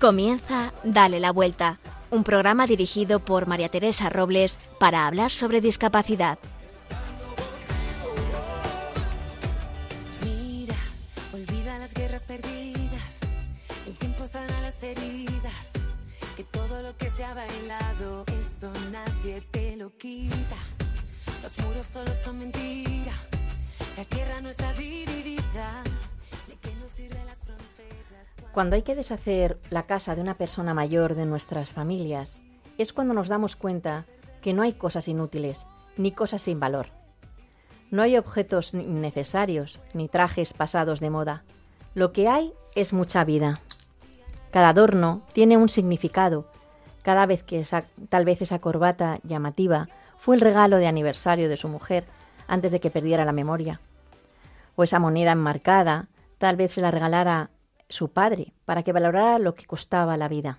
Comienza Dale la Vuelta, un programa dirigido por María Teresa Robles para hablar sobre discapacidad. Cuando hay que deshacer la casa de una persona mayor de nuestras familias, es cuando nos damos cuenta que no hay cosas inútiles, ni cosas sin valor. No hay objetos innecesarios, ni trajes pasados de moda. Lo que hay es mucha vida. Cada adorno tiene un significado. Cada vez que esa, tal vez esa corbata llamativa fue el regalo de aniversario de su mujer antes de que perdiera la memoria. O esa moneda enmarcada tal vez se la regalara su padre para que valorara lo que costaba la vida.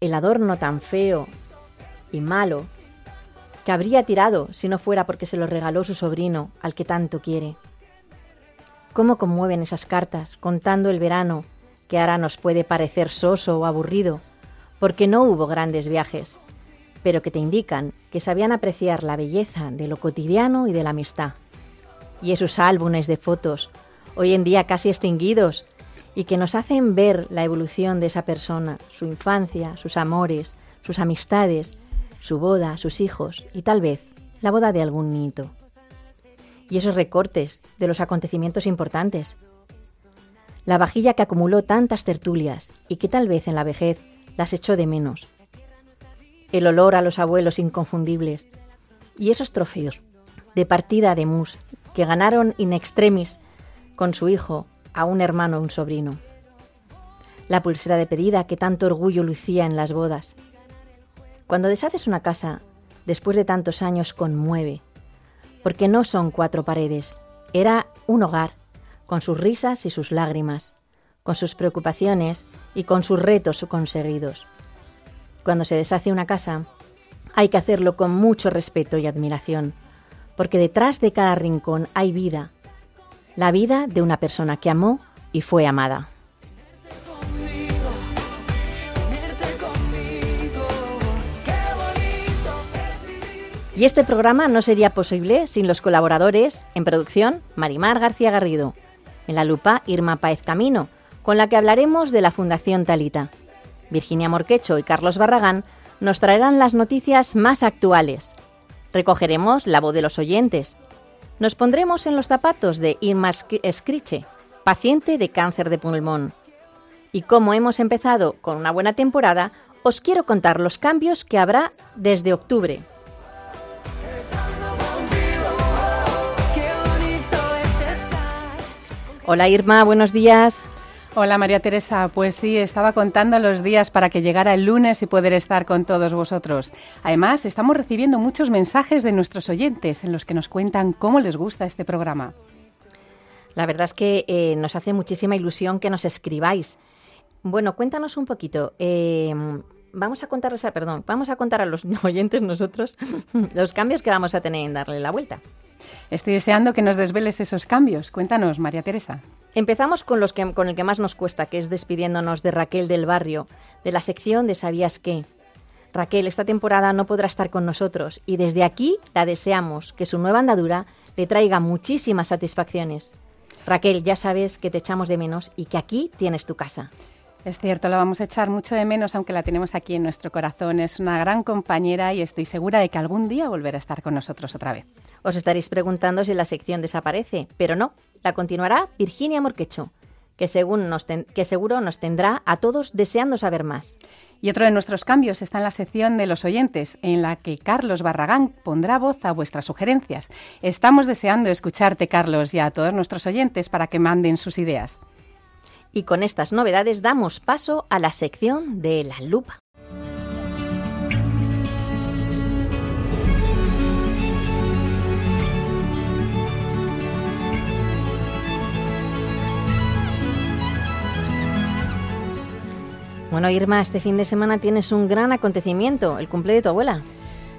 El adorno tan feo y malo que habría tirado si no fuera porque se lo regaló su sobrino al que tanto quiere. ¿Cómo conmueven esas cartas contando el verano que ahora nos puede parecer soso o aburrido, porque no hubo grandes viajes, pero que te indican que sabían apreciar la belleza de lo cotidiano y de la amistad? Y esos álbumes de fotos, hoy en día casi extinguidos, y que nos hacen ver la evolución de esa persona, su infancia, sus amores, sus amistades, su boda, sus hijos y tal vez la boda de algún nieto. Y esos recortes de los acontecimientos importantes. La vajilla que acumuló tantas tertulias y que tal vez en la vejez las echó de menos. El olor a los abuelos inconfundibles. Y esos trofeos de partida de mus que ganaron in extremis con su hijo a un hermano o un sobrino. La pulsera de pedida que tanto orgullo lucía en las bodas. Cuando deshaces una casa, después de tantos años, conmueve, porque no son cuatro paredes, era un hogar, con sus risas y sus lágrimas, con sus preocupaciones y con sus retos conseguidos. Cuando se deshace una casa, hay que hacerlo con mucho respeto y admiración, porque detrás de cada rincón hay vida, la vida de una persona que amó y fue amada. Y este programa no sería posible sin los colaboradores en producción Marimar García Garrido, en la lupa Irma Paez Camino, con la que hablaremos de la Fundación Talita. Virginia Morquecho y Carlos Barragán nos traerán las noticias más actuales. Recogeremos la voz de los oyentes. Nos pondremos en los zapatos de Irma Escriche, paciente de cáncer de pulmón. Y como hemos empezado con una buena temporada, os quiero contar los cambios que habrá desde octubre. Hola Irma, buenos días. Hola María Teresa, pues sí, estaba contando los días para que llegara el lunes y poder estar con todos vosotros. Además, estamos recibiendo muchos mensajes de nuestros oyentes en los que nos cuentan cómo les gusta este programa. La verdad es que eh, nos hace muchísima ilusión que nos escribáis. Bueno, cuéntanos un poquito. eh, vamos a contarles, a, perdón, vamos a contar a los oyentes nosotros los cambios que vamos a tener en darle la vuelta. Estoy deseando que nos desveles esos cambios. Cuéntanos, María Teresa. Empezamos con los que con el que más nos cuesta, que es despidiéndonos de Raquel del Barrio, de la sección de ¿Sabías qué? Raquel, esta temporada no podrá estar con nosotros y desde aquí la deseamos que su nueva andadura le traiga muchísimas satisfacciones. Raquel, ya sabes que te echamos de menos y que aquí tienes tu casa. Es cierto, la vamos a echar mucho de menos, aunque la tenemos aquí en nuestro corazón. Es una gran compañera y estoy segura de que algún día volverá a estar con nosotros otra vez. Os estaréis preguntando si la sección desaparece, pero no, la continuará Virginia Morquecho, que, según nos ten- que seguro nos tendrá a todos deseando saber más. Y otro de nuestros cambios está en la sección de los oyentes, en la que Carlos Barragán pondrá voz a vuestras sugerencias. Estamos deseando escucharte, Carlos, y a todos nuestros oyentes para que manden sus ideas. Y con estas novedades damos paso a la sección de la lupa. Bueno, Irma, este fin de semana tienes un gran acontecimiento, el cumple de tu abuela.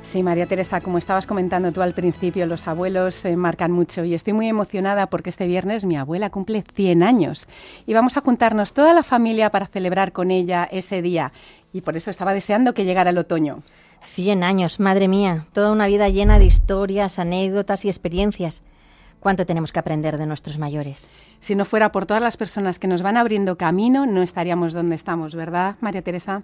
Sí, María Teresa, como estabas comentando tú al principio, los abuelos se marcan mucho y estoy muy emocionada porque este viernes mi abuela cumple 100 años y vamos a juntarnos toda la familia para celebrar con ella ese día y por eso estaba deseando que llegara el otoño. 100 años, madre mía, toda una vida llena de historias, anécdotas y experiencias. ¿Cuánto tenemos que aprender de nuestros mayores? Si no fuera por todas las personas que nos van abriendo camino, no estaríamos donde estamos, ¿verdad, María Teresa?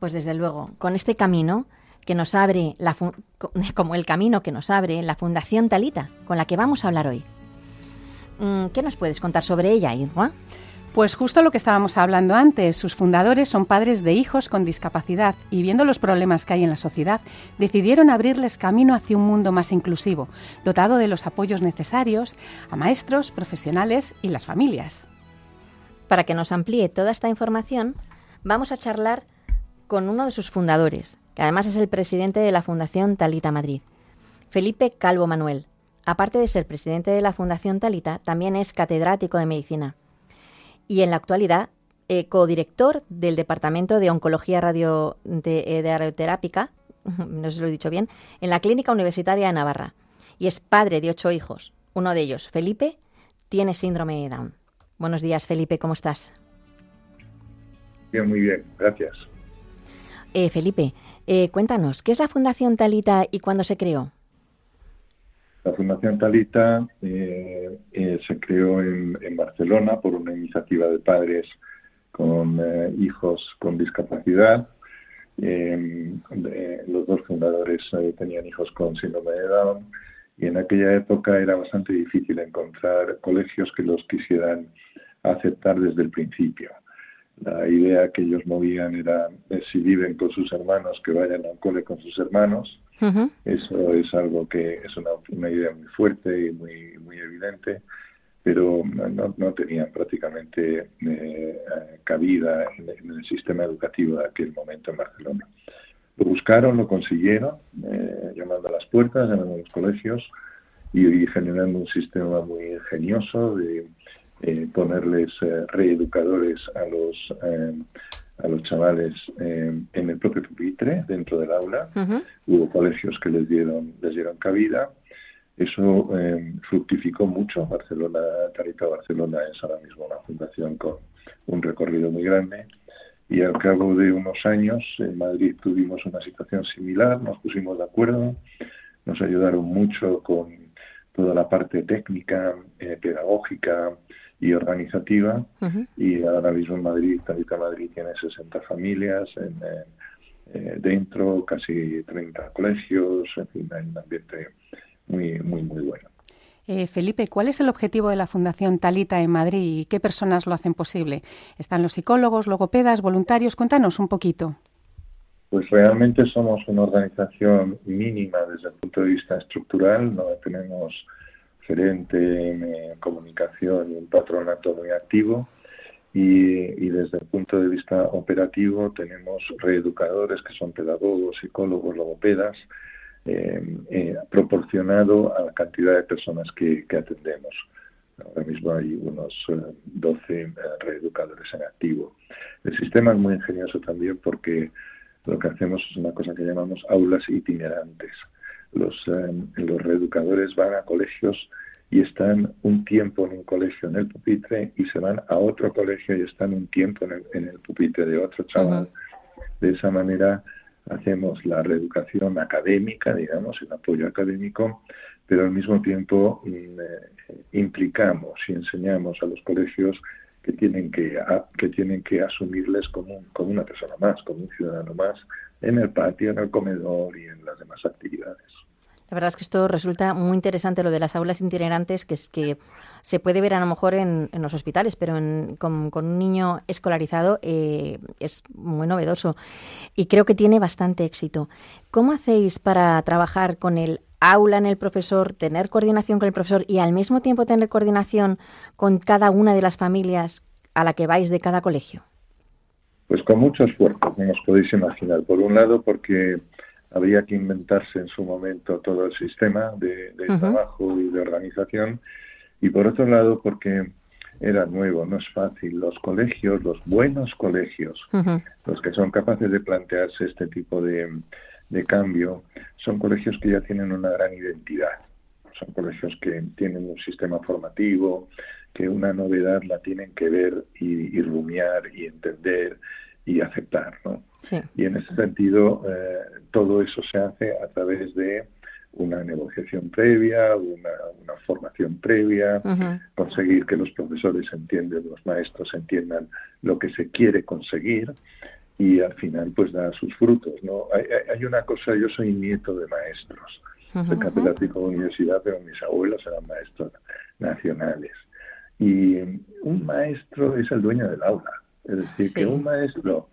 Pues desde luego, con este camino que nos abre, la como el camino que nos abre la Fundación Talita, con la que vamos a hablar hoy. Mm, ¿Qué nos puedes contar sobre ella, Irma? Pues justo lo que estábamos hablando antes, sus fundadores son padres de hijos con discapacidad y viendo los problemas que hay en la sociedad, decidieron abrirles camino hacia un mundo más inclusivo, dotado de los apoyos necesarios a maestros, profesionales y las familias. Para que nos amplíe toda esta información, vamos a charlar con uno de sus fundadores, que además es el presidente de la Fundación Talita Madrid, Felipe Calvo Manuel. Aparte de ser presidente de la Fundación Talita, también es catedrático de medicina y en la actualidad eh, codirector del Departamento de Oncología Radio de, eh, Radioterápica, no sé si lo he dicho bien, en la Clínica Universitaria de Navarra. Y es padre de ocho hijos. Uno de ellos, Felipe, tiene síndrome de Down. Buenos días, Felipe, ¿cómo estás? Bien, muy bien, gracias. Eh, Felipe, eh, cuéntanos, ¿qué es la Fundación Talita y cuándo se creó? La Fundación Talita eh, se creó en, Barcelona por una iniciativa de padres con hijos con discapacidad. los dos fundadores tenían hijos con síndrome de Down y en aquella época era bastante difícil encontrar colegios que los quisieran aceptar desde el principio. La idea que ellos movían era si viven con sus hermanos, que vayan a un cole con sus hermanos eso es algo que es una, idea muy fuerte y muy, muy evidente, pero no, no tenían prácticamente eh, cabida en, el sistema educativo de aquel momento en Barcelona. Lo buscaron, lo consiguieron, eh, llamando a las puertas, llamando a los colegios y, generando un sistema muy ingenioso de eh, ponerles reeducadores a los a los chavales eh, en el propio pupitre, dentro del aula. Hubo colegios que les dieron, les dieron cabida. Eso eh, fructificó mucho. Barcelona, Tarita Barcelona es ahora mismo una fundación con un recorrido muy grande. Y al cabo de unos años en Madrid tuvimos una situación similar, nos pusimos de acuerdo, nos ayudaron mucho con toda la parte técnica, eh, pedagógica, y organizativa. Y ahora mismo en Madrid, Talita Madrid tiene 60 familias en, eh, dentro, casi 30 colegios, en fin, hay un ambiente muy, muy, muy bueno. Eh, Felipe, ¿cuál es el objetivo de la Fundación Talita en Madrid y qué personas lo hacen posible? ¿Están los psicólogos, logopedas, voluntarios? Cuéntanos un poquito. Pues realmente somos una organización mínima desde el punto de vista estructural, no tenemos gerente en comunicación y un patronato muy activo. Y, desde el punto de vista operativo tenemos reeducadores que son pedagogos, psicólogos, logopedas, eh, eh, proporcionado a la cantidad de personas que, atendemos. Ahora mismo hay unos 12 eh, reeducadores en activo. El sistema es muy ingenioso también porque lo que hacemos es una cosa que llamamos aulas itinerantes los, eh, los reeducadores van a colegios y están un tiempo en un colegio en el pupitre y se van a otro colegio y están un tiempo en el, en el pupitre de otro chaval. De esa manera hacemos la reeducación académica, digamos, el apoyo académico, pero al mismo tiempo mm, eh, implicamos y enseñamos a los colegios que tienen que, que tienen que asumirles como, como una persona más, como un ciudadano más, en el patio, en el comedor y en las demás actividades. La verdad es que esto resulta muy interesante lo de las aulas itinerantes, que es que se puede ver a lo mejor en, los hospitales, pero con, un niño escolarizado eh, es muy novedoso y creo que tiene bastante éxito. ¿Cómo hacéis para trabajar con el aula en el profesor, tener coordinación con el profesor y al mismo tiempo tener coordinación con cada una de las familias a la que vais de cada colegio? Pues con mucho esfuerzo, como os podéis imaginar. Por un lado, porque habría que inventarse en su momento todo el sistema de, trabajo y de organización. Y por otro lado, porque era nuevo, no es fácil. Los colegios, los buenos colegios, los que son capaces de plantearse este tipo de, de cambio, son colegios que ya tienen una gran identidad. Son colegios que tienen un sistema formativo, que una novedad la tienen que ver y, rumiar y entender y aceptar. ¿no? Y en ese sentido, eh, todo eso se hace a través de una negociación previa, una, formación previa, conseguir que los profesores entiendan, los maestros entiendan lo que se quiere conseguir y al final pues da sus frutos. ¿no? Hay, hay una cosa, yo soy nieto de maestros, soy catedrático de universidad, pero mis abuelos eran maestros nacionales. Y un maestro es el dueño del aula. Es decir, que un maestro,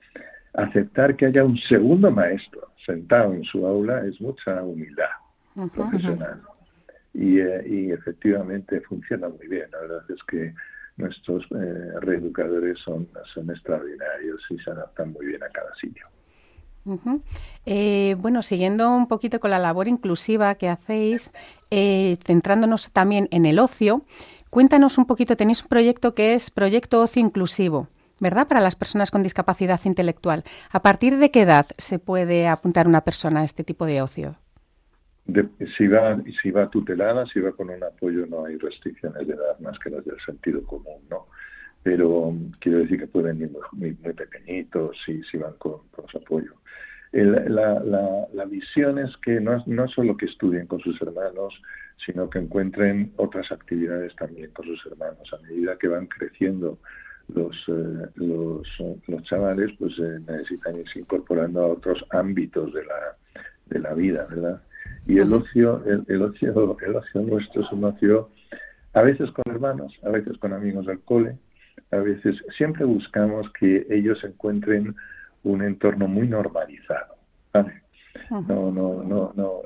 aceptar que haya un segundo maestro sentado en su aula es mucha humildad profesional. Y, eh, y, efectivamente funciona muy bien. La verdad es que nuestros eh, reeducadores son, son extraordinarios y se adaptan muy bien a cada sitio. Eh, bueno, siguiendo un poquito con la labor inclusiva que hacéis, centrándonos también en el ocio, cuéntanos un poquito, tenéis un proyecto que es Proyecto Ocio Inclusivo. ¿Verdad? Para las personas con discapacidad intelectual. ¿A partir de qué edad se puede apuntar una persona a este tipo de ocio? si, va, si va tutelada, si va con un apoyo, no hay restricciones de edad más que las del sentido común, ¿no? Pero um, quiero decir que pueden ir muy, pequeñitos si, si van con, su apoyo. la, la, la, visión es que no, no solo que estudien con sus hermanos, sino que encuentren otras actividades también con sus hermanos. A medida que van creciendo los, eh, los, los, chavales, pues eh, necesitan irse incorporando a otros ámbitos de la, de la vida, ¿verdad? Y el ocio, el, ocio, el ocio nuestro es un ocio a veces con hermanos, a veces con amigos del cole, a veces siempre buscamos que ellos encuentren un entorno muy normalizado. No, no, no, no.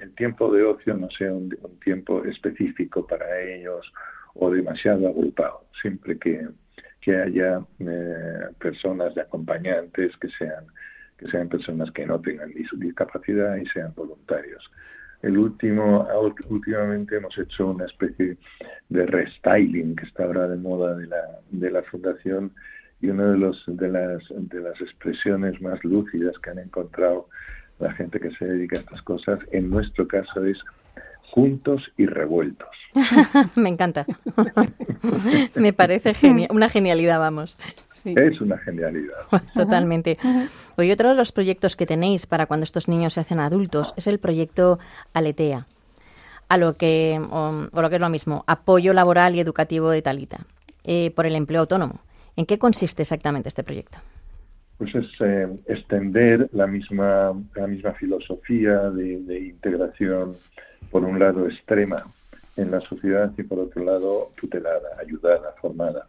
El, tiempo de ocio no sea un, tiempo específico para ellos o demasiado agrupado. Siempre que, que haya eh, personas de acompañantes que sean que sean personas que no tengan discapacidad y sean voluntarios. El último, últimamente hemos hecho una especie de restyling que está ahora de moda de la, de la fundación y una de, los, de, las, de las expresiones más lúcidas que han encontrado la gente que se dedica a estas cosas, en nuestro caso es juntos y revueltos. Me encanta. Me parece una genialidad, vamos. Es una genialidad. Totalmente. Hoy otro de los proyectos que tenéis para cuando estos niños se hacen adultos es el proyecto Aletea, a lo que, o, lo que es lo mismo, apoyo laboral y educativo de Talita, eh, por el empleo autónomo. ¿En qué consiste exactamente este proyecto? Pues es eh, extender la misma, la misma filosofía de, de integración, por un lado extrema en la sociedad y por otro lado tutelada, ayudada, formada.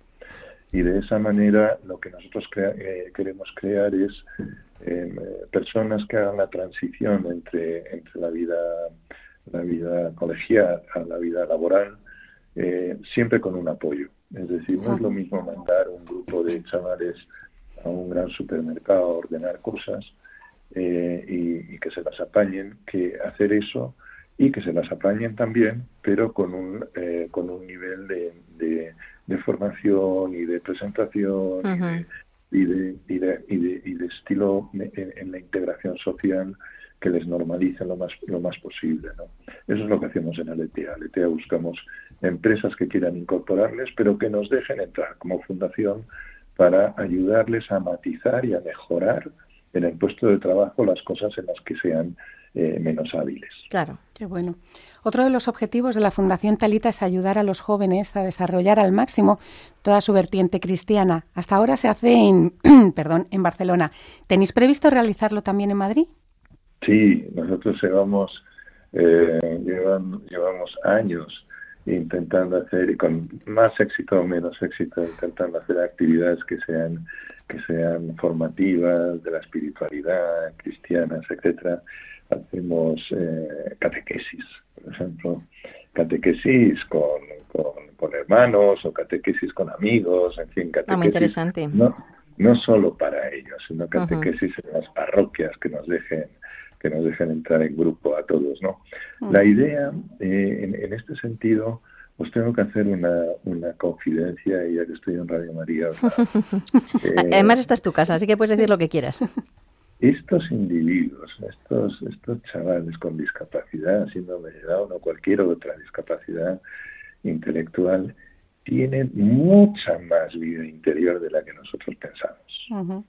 Y de esa manera lo que nosotros eh, queremos crear es em, personas que hagan la transición entre, entre la vida la vida colegial a la vida laboral eh, siempre con un apoyo. Es decir no es lo mismo mandar un grupo de chavales a un gran supermercado a ordenar cosas eh, y, que se las apañen que hacer eso y que se las apañen también pero con un con un nivel de de formación y de presentación y, de, y, de, y, de, estilo en, la integración social que les normalice lo más, lo más posible. ¿no? Eso es lo que hacemos en Aletea. Aletea buscamos empresas que quieran incorporarles, pero que nos dejen entrar como fundación para ayudarles a matizar y a mejorar en el puesto de trabajo las cosas en las que sean eh, menos hábiles. Claro, qué bueno. Otro de los objetivos de la Fundación Talita es ayudar a los jóvenes a desarrollar al máximo toda su vertiente cristiana. Hasta ahora se hace en, perdón, en Barcelona. ¿Tenéis previsto realizarlo también en Madrid? Sí, nosotros llevamos, eh, llevamos años intentando hacer, y con más éxito o menos éxito, intentando hacer actividades que sean que sean formativas de la espiritualidad cristianas, etcétera hacemos eh, catequesis, por ejemplo, catequesis con, con, hermanos o catequesis con amigos, en fin, catequesis. Ah, muy interesante. No, no solo para ellos, sino catequesis en las parroquias que nos dejen que nos dejen entrar en grupo a todos, ¿no? La idea, eh, en, este sentido, os tengo que hacer una, una confidencia, ya que estoy en Radio María. Eh, Además, esta es tu casa, así que puedes decir lo que quieras. estos individuos, estos, estos chavales con discapacidad, síndrome de Down o cualquier otra discapacidad intelectual, tienen mucha más vida interior de la que nosotros pensamos.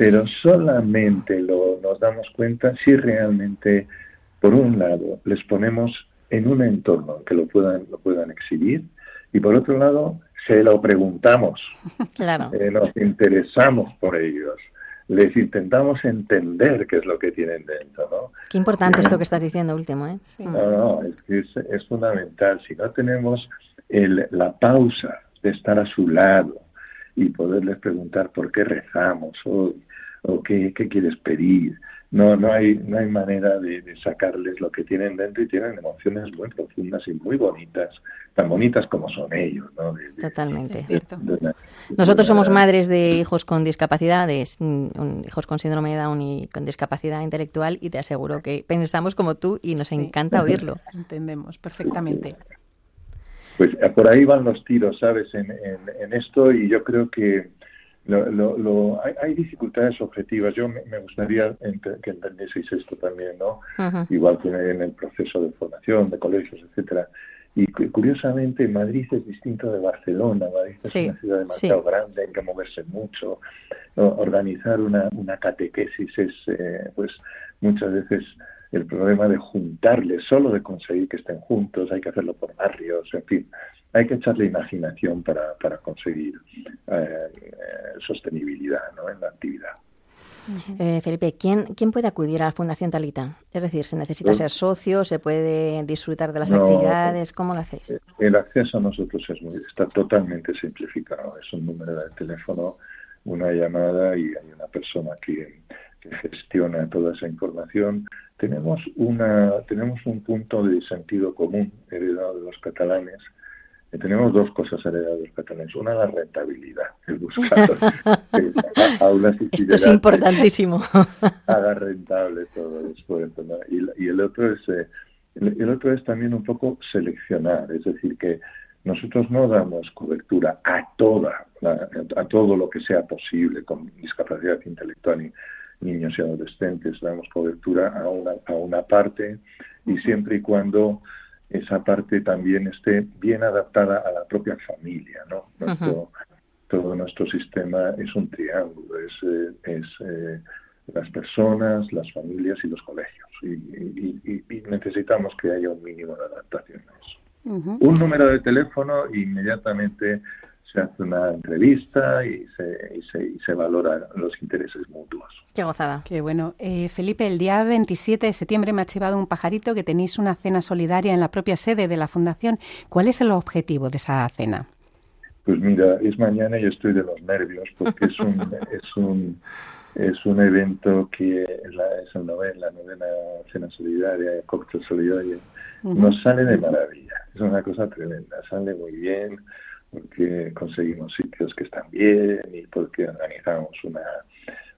Pero solamente lo, nos damos cuenta si realmente, por un lado, les ponemos en un entorno en que lo puedan, lo puedan exhibir y por otro lado, se lo preguntamos. Claro. Eh, nos interesamos por ellos les intentamos entender qué es lo que tienen dentro, ¿no? Qué importante esto que estás diciendo último, ¿eh? No, no, es, es, fundamental. Si no tenemos el, la pausa de estar a su lado y poderles preguntar por qué rezamos hoy o qué, qué quieres pedir, no, no hay, no hay manera de, sacarles lo que tienen dentro y tienen emociones muy profundas y muy bonitas, tan bonitas como son ellos, ¿no? Totalmente. Nosotros somos madres de hijos con discapacidad, de, hijos con síndrome de Down y con discapacidad intelectual y te aseguro que pensamos como tú y nos encanta oírlo. Entendemos perfectamente. Pues por ahí van los tiros, ¿sabes? En, en esto y yo creo que lo, lo, hay, dificultades objetivas. Yo me, gustaría que entendieseis esto también, ¿no? Igual que en el proceso de formación, de colegios, etcétera. Y curiosamente, Madrid es distinto de Barcelona. Madrid es una ciudad demasiado grande, hay que moverse mucho. Organizar una, una catequesis es, eh, pues, muchas veces el problema de juntarles, solo de conseguir que estén juntos, hay que hacerlo por barrios, en fin hay que echarle imaginación para, para conseguir eh, eh, sostenibilidad ¿no? en la actividad. Eh, Felipe, ¿quién, ¿quién puede acudir a la Fundación Talita? Es decir, ¿se necesita ser socio? ¿Se puede disfrutar de las actividades? ¿Cómo lo hacéis? El acceso a nosotros es muy, está totalmente simplificado. Es un número de teléfono, una llamada y hay una persona que, que gestiona toda esa información. Tenemos, una, tenemos un punto de sentido común heredado de los catalanes tenemos dos cosas heredadas de los catalanes. Una, la rentabilidad, el buscar aulas Esto es importantísimo. haga rentable todo después. Y, el otro es eh, el, otro es también un poco seleccionar, es decir, que nosotros no damos cobertura a toda, a todo lo que sea posible con discapacidad intelectual y niños y adolescentes, damos cobertura a una, a una parte y siempre y cuando esa parte también esté bien adaptada a la propia familia, ¿no? Todo nuestro sistema es un triángulo, es, eh, es eh, las personas, las familias y los colegios. Y, necesitamos que haya un mínimo de adaptación a eso. Un número de teléfono inmediatamente se hace una entrevista y se, y se, y se valoran los intereses mutuos. Qué gozada. Qué bueno. Eh, Felipe, el día 27 de septiembre me ha chivado un pajarito que tenéis una cena solidaria en la propia sede de la Fundación. ¿Cuál es el objetivo de esa cena? Pues mira, es mañana y estoy de los nervios porque es un, es un, es un evento que la, es la novena, novena cena solidaria, cóctel solidario, nos sale de maravilla. Es una cosa tremenda, sale muy bien porque conseguimos sitios que están bien y porque organizamos una,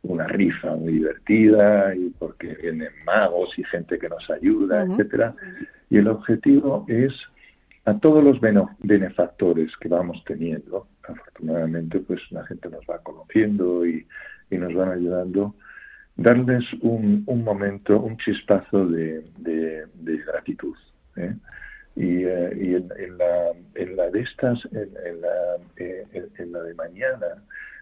una rifa muy divertida y porque vienen magos y gente que nos ayuda, etcétera. Y el objetivo es a todos los benefactores que vamos teniendo, afortunadamente pues la gente nos va conociendo y, y nos van ayudando, darles un, un momento, un chispazo de, de, de gratitud. ¿eh? Y, eh, y en, en, la, en la de estas, en, en la, eh, en, la de mañana,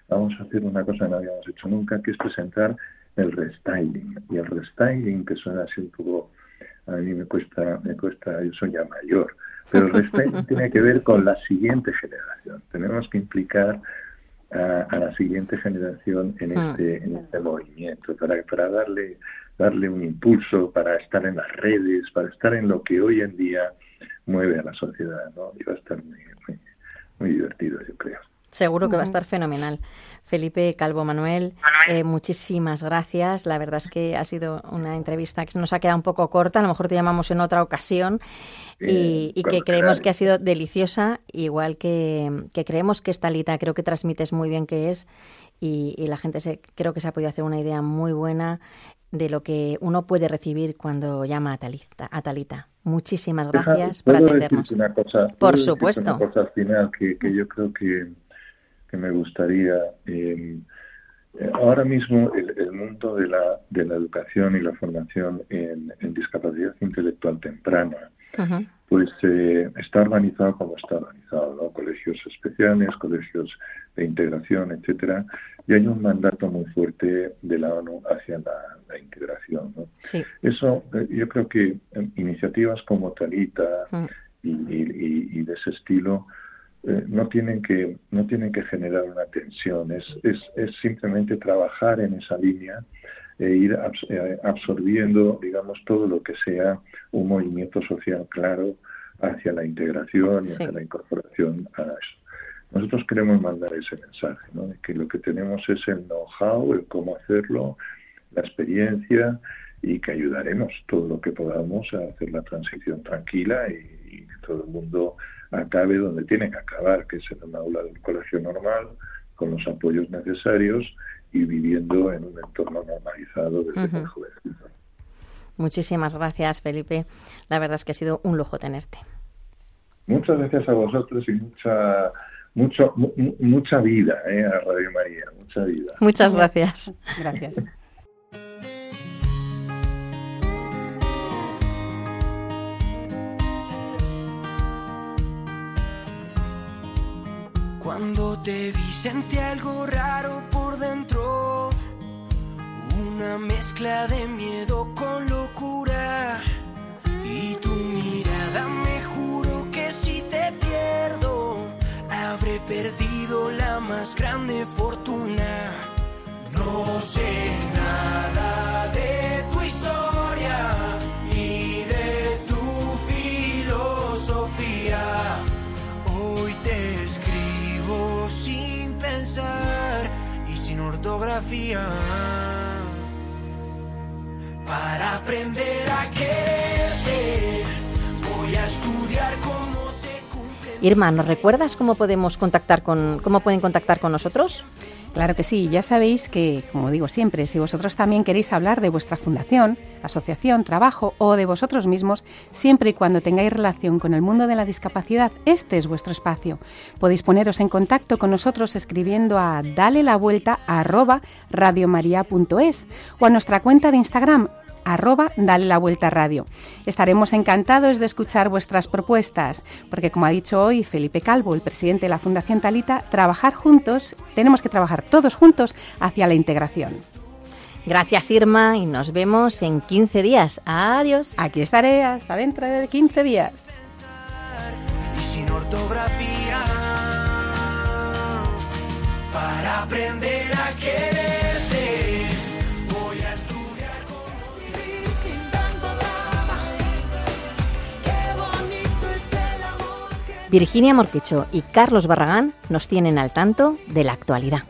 vamos a hacer una cosa que no habíamos hecho nunca, que es presentar el restyling. Y el restyling, que suena así un poco, a mí me cuesta, me cuesta, yo soy ya mayor, pero el restyling tiene que ver con la siguiente generación. Tenemos que implicar a, a la siguiente generación en ah. este, en este movimiento, para, para darle, darle un impulso, para estar en las redes, para estar en lo que hoy en día mueve a la sociedad, ¿no? Y va a estar muy, muy, divertido, yo creo. Seguro que va a estar fenomenal. Felipe Calvo Manuel, eh, muchísimas gracias. La verdad es que ha sido una entrevista que nos ha quedado un poco corta. A lo mejor te llamamos en otra ocasión y, que creemos que ha sido deliciosa, igual que, que creemos que esta Lita, creo que transmites muy bien qué es y, la gente se, creo que se ha podido hacer una idea muy buena de lo que uno puede recibir cuando llama a Talita. A Talita. Muchísimas gracias por atendernos. Una cosa, por supuesto. Una cosa final que, que yo creo que, que me gustaría. Eh, Eh, ahora mismo el, mundo de la, de la educación y la formación en, discapacidad intelectual temprana pues eh, está organizado como está organizado, ¿no? Colegios especiales, colegios de integración, etcétera, y hay un mandato muy fuerte de la ONU hacia la, integración, ¿no? Eso, eh, yo creo que iniciativas como Talita y, de ese estilo eh, no tienen que no tienen que generar una tensión. Es, es, es simplemente trabajar en esa línea e ir eh, absorbiendo digamos todo lo que sea un movimiento social claro hacia la integración y hacia la incorporación a eso nosotros queremos mandar ese mensaje ¿no? de que lo que tenemos es el know-how el cómo hacerlo la experiencia y que ayudaremos todo lo que podamos a hacer la transición tranquila y, y que todo el mundo acabe donde tiene que acabar, que es en un aula del colegio normal, con los apoyos necesarios y viviendo en un entorno normalizado desde muy jovencito. Muchísimas gracias, Felipe. La verdad es que ha sido un lujo tenerte. Muchas gracias a vosotros y mucha mucho, mucha vida eh, a Radio María, mucha vida. Muchas gracias. Gracias. Cuando te vi sentí algo raro por dentro, una mezcla de miedo con locura. Y tu mirada me juro que si te pierdo, habré perdido la más grande fortuna. No sé nada ortografía. Para aprender a quererte, voy a estudiar cómo se cumple. Irma, ¿nos recuerdas cómo podemos contactar con cómo pueden contactar con nosotros? Claro que sí, ya sabéis que, como digo siempre, si vosotros también queréis hablar de vuestra fundación, asociación, trabajo o de vosotros mismos, siempre y cuando tengáis relación con el mundo de la discapacidad, este es vuestro espacio. Podéis poneros en contacto con nosotros escribiendo a dale la vuelta radiomaria.es o a nuestra cuenta de Instagram arroba Dale la Vuelta Radio. Estaremos encantados de escuchar vuestras propuestas, porque como ha dicho hoy Felipe Calvo, el presidente de la Fundación Talita, trabajar juntos, tenemos que trabajar todos juntos hacia la integración. Gracias Irma y nos vemos en 15 días. Adiós. Aquí estaré hasta dentro de 15 días. sin ortografía, para aprender a Virginia Morquicho y Carlos Barragán nos tienen al tanto de la actualidad.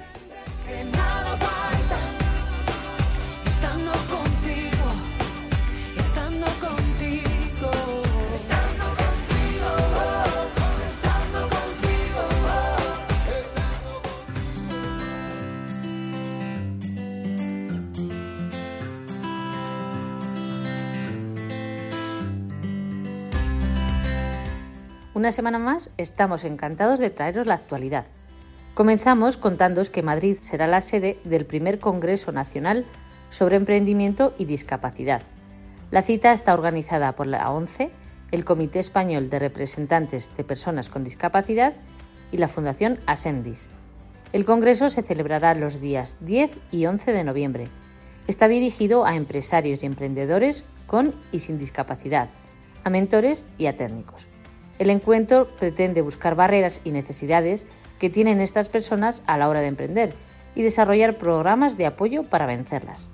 Una semana más estamos encantados de traeros la actualidad. Comenzamos contándoos que Madrid será la sede del primer Congreso Nacional sobre Emprendimiento y Discapacidad. La cita está organizada por la ONCE, el Comité Español de Representantes de Personas con Discapacidad y la Fundación Ascendis. El Congreso se celebrará los días 10 y 11 de noviembre. Está dirigido a empresarios y emprendedores con y sin discapacidad, a mentores y a técnicos. El encuentro pretende buscar barreras y necesidades que tienen estas personas a la hora de emprender y desarrollar programas de apoyo para vencerlas.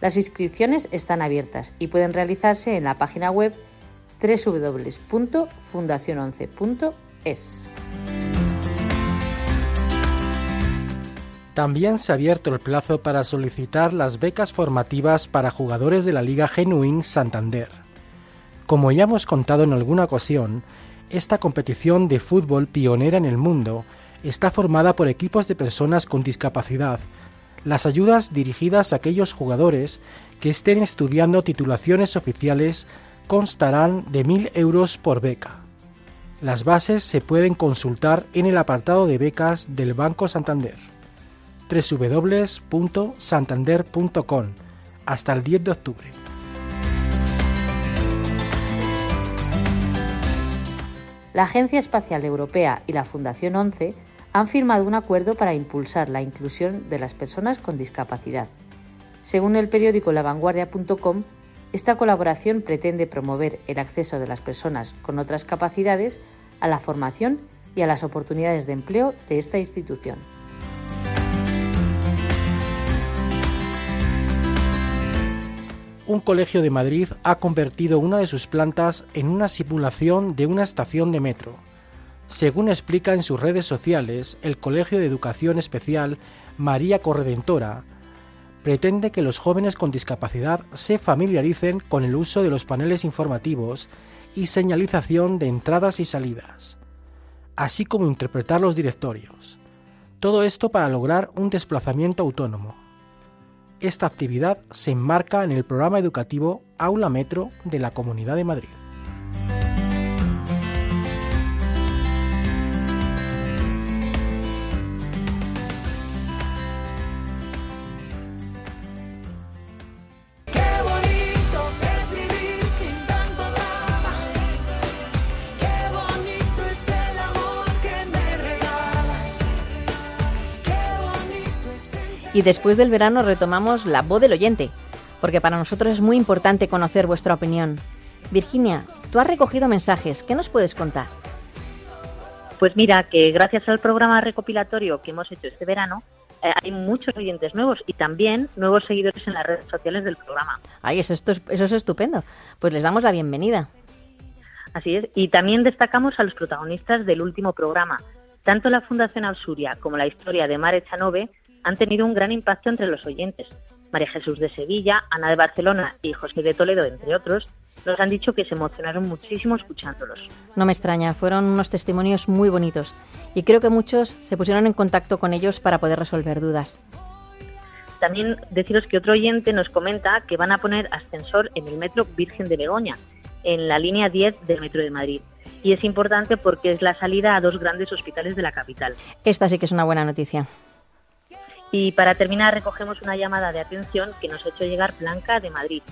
Las inscripciones están abiertas y pueden realizarse en la página web www.fundacion11.es. También se ha abierto el plazo para solicitar las becas formativas para jugadores de la Liga Genuín Santander. Como ya hemos contado en alguna ocasión, esta competición de fútbol pionera en el mundo está formada por equipos de personas con discapacidad. Las ayudas dirigidas a aquellos jugadores que estén estudiando titulaciones oficiales constarán de 1.000 euros por beca. Las bases se pueden consultar en el apartado de becas del Banco Santander www.santander.com hasta el 10 de octubre. La Agencia Espacial Europea y la Fundación 11 han firmado un acuerdo para impulsar la inclusión de las personas con discapacidad. Según el periódico lavanguardia.com, esta colaboración pretende promover el acceso de las personas con otras capacidades a la formación y a las oportunidades de empleo de esta institución. Un colegio de Madrid ha convertido una de sus plantas en una simulación de una estación de metro. Según explica en sus redes sociales, el Colegio de Educación Especial María Corredentora pretende que los jóvenes con discapacidad se familiaricen con el uso de los paneles informativos y señalización de entradas y salidas, así como interpretar los directorios. Todo esto para lograr un desplazamiento autónomo. Esta actividad se enmarca en el programa educativo Aula Metro de la Comunidad de Madrid. Y después del verano retomamos la voz del oyente, porque para nosotros es muy importante conocer vuestra opinión. Virginia, tú has recogido mensajes, ¿qué nos puedes contar? Pues mira, que gracias al programa recopilatorio que hemos hecho este verano, eh, hay muchos oyentes nuevos y también nuevos seguidores en las redes sociales del programa. Ay, eso, esto es, eso es estupendo. Pues les damos la bienvenida. Así es. Y también destacamos a los protagonistas del último programa. Tanto la Fundación Alsuria como la historia de Mare Chanove han tenido un gran impacto entre los oyentes. María Jesús de Sevilla, Ana de Barcelona y José de Toledo, entre otros, nos han dicho que se emocionaron muchísimo escuchándolos. No me extraña, fueron unos testimonios muy bonitos y creo que muchos se pusieron en contacto con ellos para poder resolver dudas. También deciros que otro oyente nos comenta que van a poner ascensor en el metro Virgen de Begoña, en la línea 10 del metro de Madrid. Y es importante porque es la salida a dos grandes hospitales de la capital. Esta sí que es una buena noticia. Y para terminar, recogemos una llamada de atención que nos ha hecho llegar Blanca de Madrid.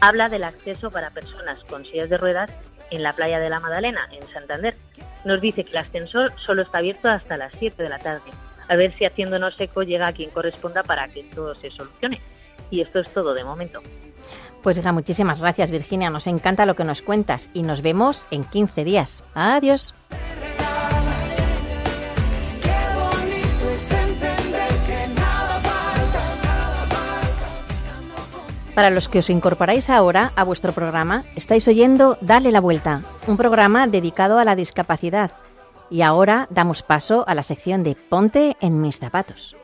Habla del acceso para personas con sillas de ruedas en la playa de la Madalena, en Santander. Nos dice que el ascensor solo está abierto hasta las 7 de la tarde. A ver si haciéndonos eco llega a quien corresponda para que todo se solucione. Y esto es todo de momento. Pues hija, muchísimas gracias Virginia, nos encanta lo que nos cuentas y nos vemos en 15 días. Adiós. Para los que os incorporáis ahora a vuestro programa, estáis oyendo Dale la Vuelta, un programa dedicado a la discapacidad. Y ahora damos paso a la sección de Ponte en mis zapatos.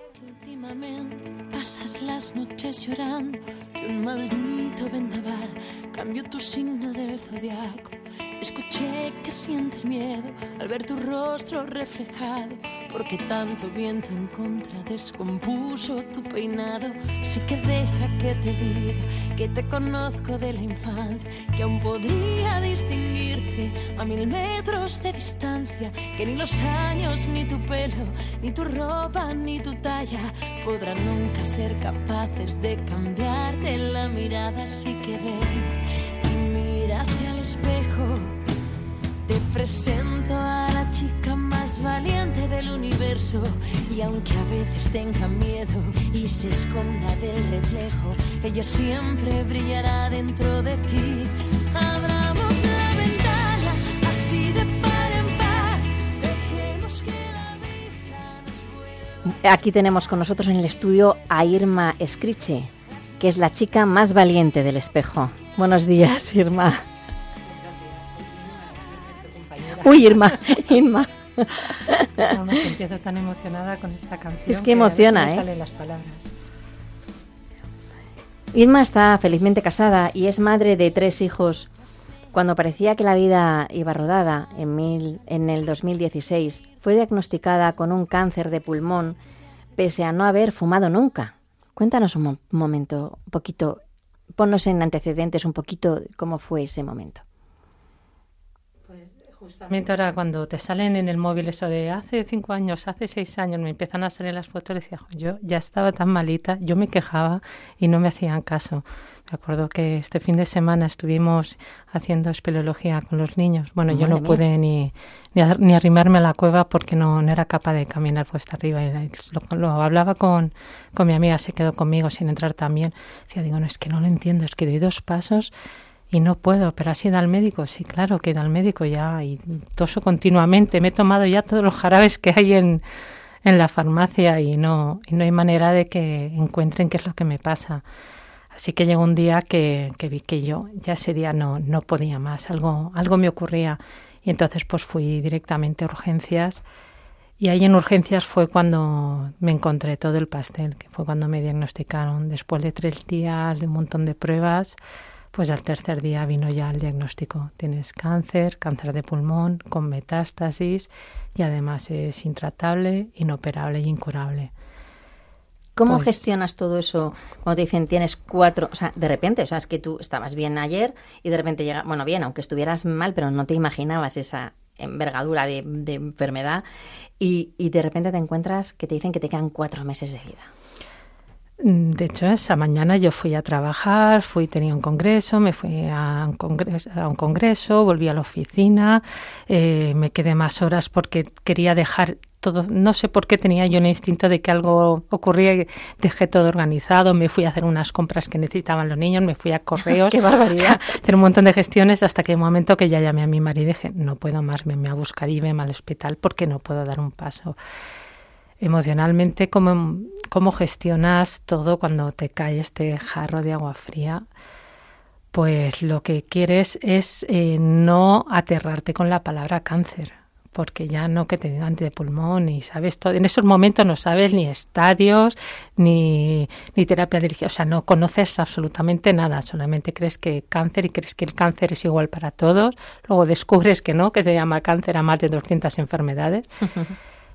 pasas las noches llorando un maldito vendaval cambió tu signo del zodiaco. Escuché que sientes miedo al ver tu rostro reflejado, porque tanto viento en contra descompuso tu peinado. Así que deja que te diga que te conozco de la infancia, que aún podría distinguirte a mil metros de distancia, que ni los años, ni tu pelo, ni tu ropa, ni tu talla podrán nunca ser capaces de cambiarte la mirada. Así que ven mírate al espejo. Te presento a la chica más valiente del universo. Y aunque a veces tenga miedo y se esconda del reflejo, ella siempre brillará dentro de ti. Abramos la ventana así de par en par. Dejemos que la brisa nos Aquí tenemos con nosotros en el estudio a Irma Escriche, que es la chica más valiente del espejo. Buenos días, Irma. Uy, Irma, Irma. No, no, empiezo tan emocionada con esta canción. Es que emociona, a ¿eh? salen las palabras. Irma está felizmente casada y es madre de tres hijos. Cuando parecía que la vida iba rodada, en, mil- en el 2016, fue diagnosticada con un cáncer de pulmón, pese a no haber fumado nunca. Cuéntanos un mo- momento, un poquito, ponnos en antecedentes un poquito cómo fue ese momento. Justamente ahora cuando te salen en el móvil eso de hace cinco años, hace seis años, me empiezan a salir las fotos, decía, yo ya estaba tan malita, yo me quejaba y no me hacían caso. Me acuerdo que este fin de semana estuvimos haciendo espeleología con los niños. Bueno, yo no pude ni, ni, arrimarme a la cueva porque no, no era capaz de caminar puesta arriba. Lo, lo, hablaba con, con mi amiga, se quedó conmigo sin entrar también. Decía, digo, no, es que no lo entiendo, es que doy dos pasos y no puedo, pero has ido al médico, sí, claro que he ido al médico ya y toso continuamente, me he tomado ya todos los jarabes que hay en, en la farmacia y no, y no hay manera de que encuentren qué es lo que me pasa. Así que llegó un día que, que vi que yo ya ese día no, no podía más, algo, algo me ocurría. Y entonces pues fui directamente a urgencias. Y ahí en urgencias fue cuando me encontré todo el pastel, que fue cuando me diagnosticaron. Después de tres días de un montón de pruebas pues al tercer día vino ya el diagnóstico. Tienes cáncer, cáncer de pulmón, con metástasis y además es intratable, inoperable y incurable. ¿Cómo pues gestionas todo eso cuando te dicen tienes cuatro, o sea, de repente, o sea, es que tú estabas bien ayer y de repente llega, bueno, bien, aunque estuvieras mal, pero no te imaginabas esa envergadura de, de enfermedad y, y de repente te encuentras que te dicen que te quedan cuatro meses de vida? Mm, de hecho, esa mañana yo fui a trabajar, fui, tenía un congreso, me fui a un congreso, a un congreso volví a la oficina, eh, me quedé más horas porque quería dejar todo, no sé por qué tenía yo el instinto de que algo ocurría y dejé todo organizado, me fui a hacer unas compras que necesitaban los niños, me fui a correos, ¡Qué barbaridad! hacer un montón de gestiones hasta que un momento que ya llamé a mi marido y dije, no puedo más, venme a buscar y venme al hospital porque no puedo dar un paso emocionalmente, ¿cómo, cómo gestionas todo cuando te cae este jarro de agua fría? Pues lo que quieres es eh, no aterrarte con la palabra cáncer, porque ya no que te digan de pulmón y sabes todo. En esos momentos no sabes ni estadios ni, ni terapia dirigida, o sea, no conoces absolutamente nada, solamente crees que cáncer y crees que el cáncer es igual para todos. Luego descubres que no, que se llama cáncer a más de 200 enfermedades.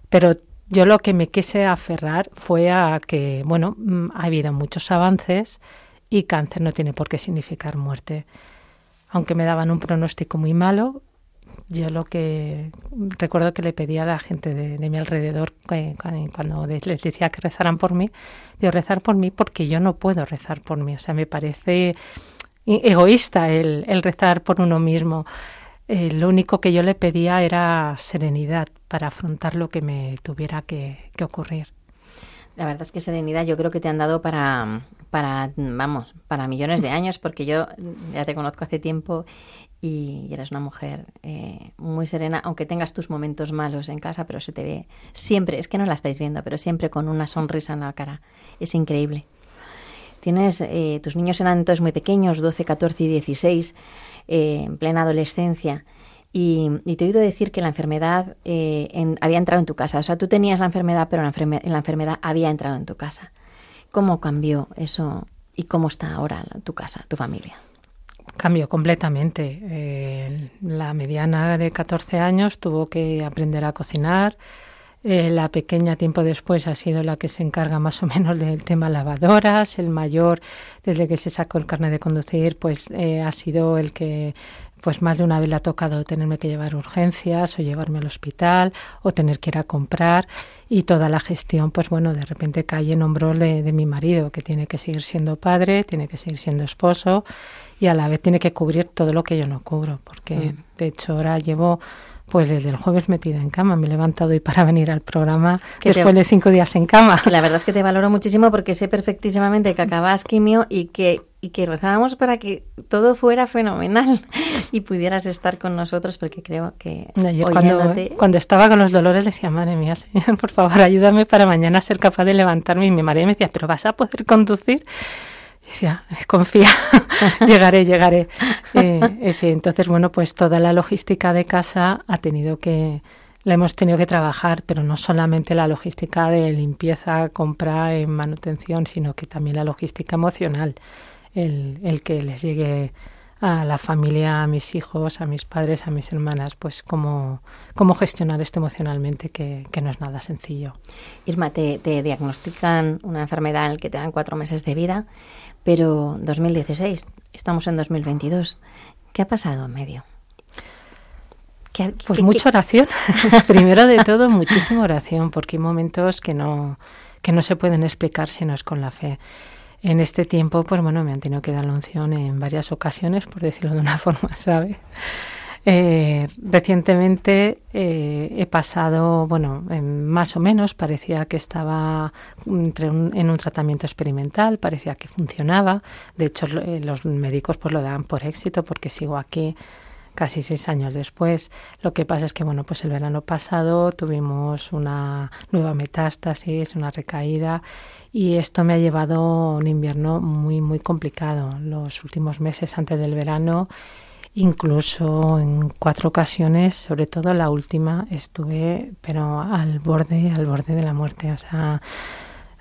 Pero yo lo que me quise aferrar fue a que, bueno, mm, ha habido muchos avances y cáncer no tiene por qué significar muerte. Aunque me daban un pronóstico muy malo, yo lo que recuerdo que le pedía a la gente de, mi alrededor cuando les decía que rezaran por mí, de rezar por mí porque yo no puedo rezar por mí. O sea, me parece egoísta el rezar por uno mismo. Eh, lo único que yo le pedía era serenidad para afrontar lo que me tuviera que, ocurrir. La verdad es que serenidad yo creo que te han dado para, para, vamos, para millones de años, porque yo ya te conozco hace tiempo y eres una mujer eh, muy serena, aunque tengas tus momentos malos en casa, pero se te ve siempre, es que no la estáis viendo, pero siempre con una sonrisa en la cara. Es increíble. Tienes, eh, tus niños eran entonces muy pequeños, 12, 14 y 16. Eh, en plena adolescencia. Y, te he oído decir que la enfermedad eh, había entrado en tu casa. O sea, tú tenías la enfermedad, pero la, la enfermedad había entrado en tu casa. ¿Cómo cambió eso y cómo está ahora tu casa, tu familia? Cambió completamente. Eh, la mediana de 14 años tuvo que aprender a cocinar. La pequeña tiempo después ha sido la que se encarga más o menos del tema lavadoras. El mayor, desde que se sacó el carnet de conducir, pues ha sido el que pues más de una vez le ha tocado tenerme que llevar urgencias o llevarme al hospital o tener que ir a comprar y toda la gestión, pues bueno, de repente cae en hombros de, de mi marido, que tiene que seguir siendo padre, tiene que seguir siendo esposo y a la vez tiene que cubrir todo lo que yo no cubro, porque mm. de hecho ahora llevo pues desde el jueves metida en cama. Me he levantado y para venir al programa después de cinco días en cama. la verdad es que te valoro muchísimo porque sé perfectísimamente que acabas quimio y que, y que rezábamos para que todo fuera fenomenal y pudieras estar con nosotros porque creo que cuando, cuando, estaba con los dolores decía, madre mía, señor, por favor, ayúdame para mañana ser capaz de levantarme. Y mi madre me decía, pero vas a poder conducir. Decía, confía, llegaré, llegaré. Eh, entonces, bueno, pues toda la logística de casa ha tenido que, la hemos tenido que trabajar, pero no solamente la logística de limpieza, compra, en manutención, sino que también la logística emocional, el, el que les llegue a la familia, a mis hijos, a mis padres, a mis hermanas, pues cómo, cómo gestionar esto emocionalmente, que, que no es nada sencillo. Irma, te, te, diagnostican una enfermedad en la que te dan cuatro meses de vida pero 2016, estamos en 2022. ¿Qué ha pasado en medio? pues mucha oración. Primero de todo, muchísima oración, porque hay momentos que no, que no se pueden explicar si no es con la fe. En este tiempo, pues bueno, me han tenido que dar la unción en varias ocasiones, por decirlo de una forma, ¿sabe? Eh, recientemente eh, he pasado, bueno, más o menos, parecía que estaba en un tratamiento experimental, parecía que funcionaba. De hecho, eh, los médicos pues lo dan por éxito porque sigo aquí casi seis años después. Lo que pasa es que, bueno, pues el verano pasado tuvimos una nueva metástasis, una recaída, y esto me ha llevado un invierno muy, muy complicado. Los últimos meses antes del verano, incluso en cuatro ocasiones, sobre todo la última, estuve, pero al borde, al borde de la muerte. O sea,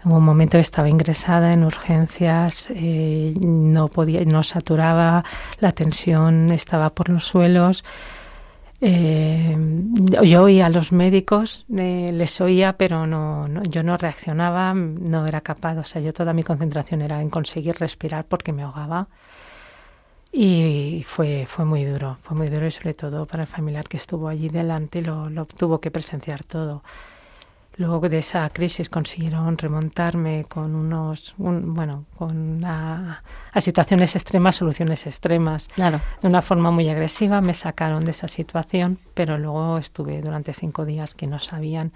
Hubo un momento estaba ingresada en urgencias, eh, no podía, no saturaba, la tensión estaba por los suelos. Eh, yo oía a los médicos, eh, les oía, pero no, yo no reaccionaba, no era capaz. O sea, yo toda mi concentración era en conseguir respirar porque me ahogaba. Y fue, fue muy duro, fue muy duro y sobre todo para el familiar que estuvo allí delante lo, lo tuvo que presenciar todo. Luego de esa crisis consiguieron remontarme con unos, bueno, con a, situaciones extremas, soluciones extremas. Claro. De una forma muy agresiva me sacaron de esa situación, pero luego estuve durante cinco días que no sabían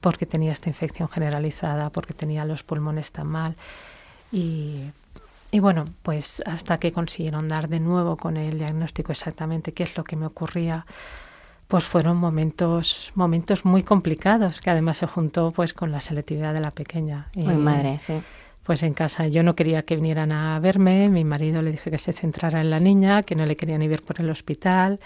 por qué tenía esta infección generalizada, porque tenía los pulmones tan mal. Y, y bueno, pues hasta que consiguieron dar de nuevo con el diagnóstico exactamente qué es lo que me ocurría pues fueron momentos momentos muy complicados que además se juntó pues con la selectividad de la pequeña. Y, madre sí. pues en casa yo no quería que vinieran a verme mi marido le dije que se centrara en la niña que no le quería ni ver por el hospital.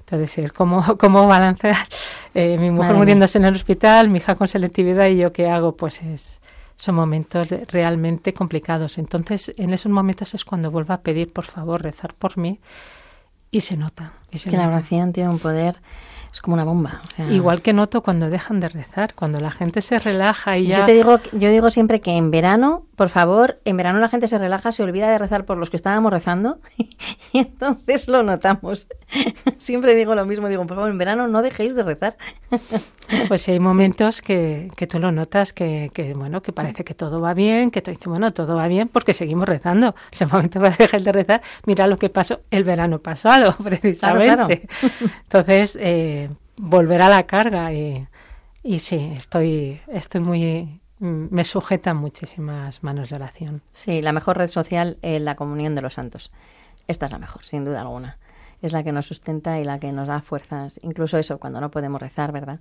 Entonces cómo cómo balancear eh, mi mujer muriéndose en el hospital mi hija con selectividad y yo qué hago pues es son momentos realmente complicados entonces en esos momentos es cuando vuelvo a pedir por favor rezar por mí y se nota. Es que la oración tiene un poder, es como una bomba. Igual que noto cuando dejan de rezar, cuando la gente se relaja y ya... Yo te digo, yo digo siempre que en verano, por favor, en verano la gente se relaja, se olvida de rezar por los que estábamos rezando y entonces lo notamos. Siempre digo lo mismo, digo, por favor, en verano no dejéis de rezar. Pues hay momentos que, que, tú lo notas, que, que, bueno, que parece que todo va bien, que tú dices, bueno, todo va bien porque seguimos rezando. Ese momento que dejar de rezar, mira lo que pasó el verano pasado, precisamente. Entonces, eh, volver a la carga y, y sí, estoy, estoy muy, me sujetan muchísimas manos de oración. Sí, la mejor red social es la comunión de los santos. Esta es la mejor, sin duda alguna. Es la que nos sustenta y la que nos da fuerzas. Incluso eso, cuando no podemos rezar, ¿verdad?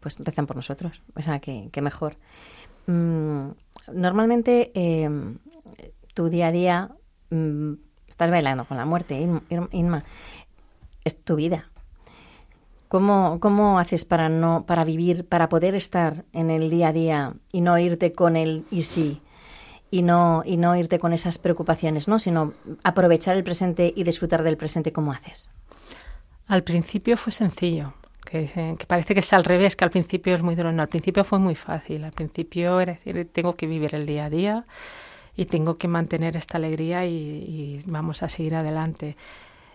pues rezan por nosotros. O sea, que, mejor. Mm, normalmente em, tu día a día mm, estás bailando con la muerte, Inma. Es tu vida. ¿Cómo, ¿Cómo haces para no para vivir, para poder estar en el día a día y no irte con el y sí? y no, y no irte con esas preocupaciones, ¿no? sino aprovechar el presente y disfrutar del presente como haces. Al principio fue sencillo, que, parece que es al revés, que al principio es muy duro. No, al principio fue muy fácil. Al principio era decir, tengo que vivir el día a día y tengo que mantener esta alegría y, vamos a seguir adelante.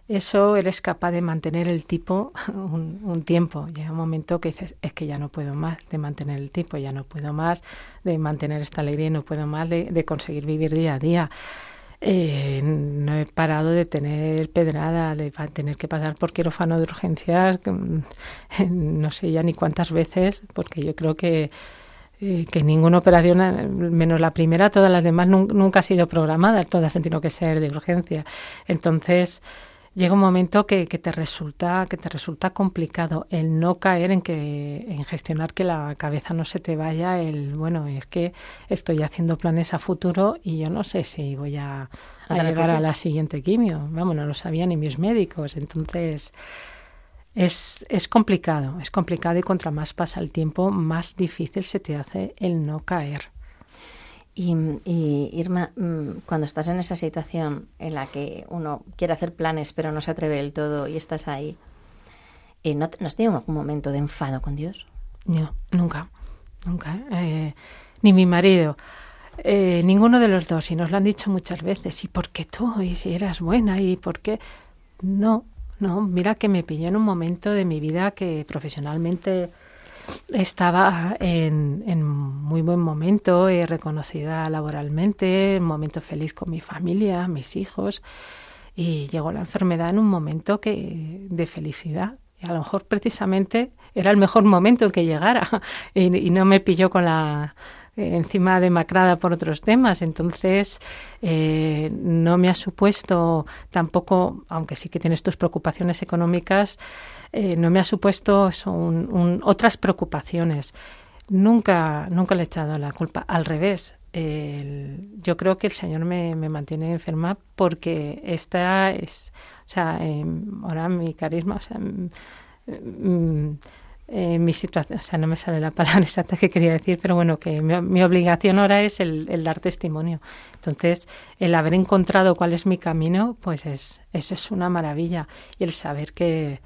Eso eres capaz de mantener el tipo un, tiempo. Llega un momento que dices, es que ya no puedo más de mantener el tipo, ya no puedo más de mantener esta alegría no puedo más de conseguir vivir día a día. Eh, no he parado de tener pedrada, de tener que pasar por quirófano de urgencias, no sé ya ni cuántas veces, porque yo creo que, eh, que ninguna operación, menos la primera, todas las demás nunca ha sido programada, todas han tenido que ser de urgencia. Entonces, llega un momento que, que, te resulta que te resulta complicado el no caer en que en gestionar que la cabeza no se te vaya el bueno es que estoy haciendo planes a futuro y yo no sé si voy a, llegar a la siguiente quimio vamos no lo sabían ni mis médicos. Entonces es, es complicado es complicado y contra más pasa el tiempo más difícil se te hace el no caer y, Irma, mm, cuando estás en esa situación en la que uno quiere hacer planes pero no se atreve del todo y estás ahí, eh, ¿no, has tenido algún momento de enfado con Dios? No, nunca, nunca. Eh, ni mi marido. Eh, ninguno de los dos, y nos lo han dicho muchas veces, ¿y por qué tú? ¿Y si eras buena? ¿Y por qué? No, No, mira que me pilló en un momento de mi vida que profesionalmente estaba en, muy buen momento, eh, reconocida laboralmente, un momento feliz con mi familia, mis hijos, y llegó la enfermedad en un momento que de felicidad. Y a lo mejor precisamente era el mejor momento en que llegara y, y no me pilló con la encima demacrada por otros temas. Entonces, eh, no me ha supuesto tampoco, aunque sí que tienes tus preocupaciones económicas, eh, no me ha supuesto otras preocupaciones. Nunca, nunca le he echado la culpa. Al revés, yo creo que el Señor me, mantiene enferma porque esta es, o sea, em, ahora mi carisma, o sea, mm, mm, eh, mi situación, o sea, no me sale la palabra exacta que quería decir, pero bueno, que mi, obligación ahora es el, dar testimonio. Entonces, el haber encontrado cuál es mi camino, pues es, eso es una maravilla. Y el saber que,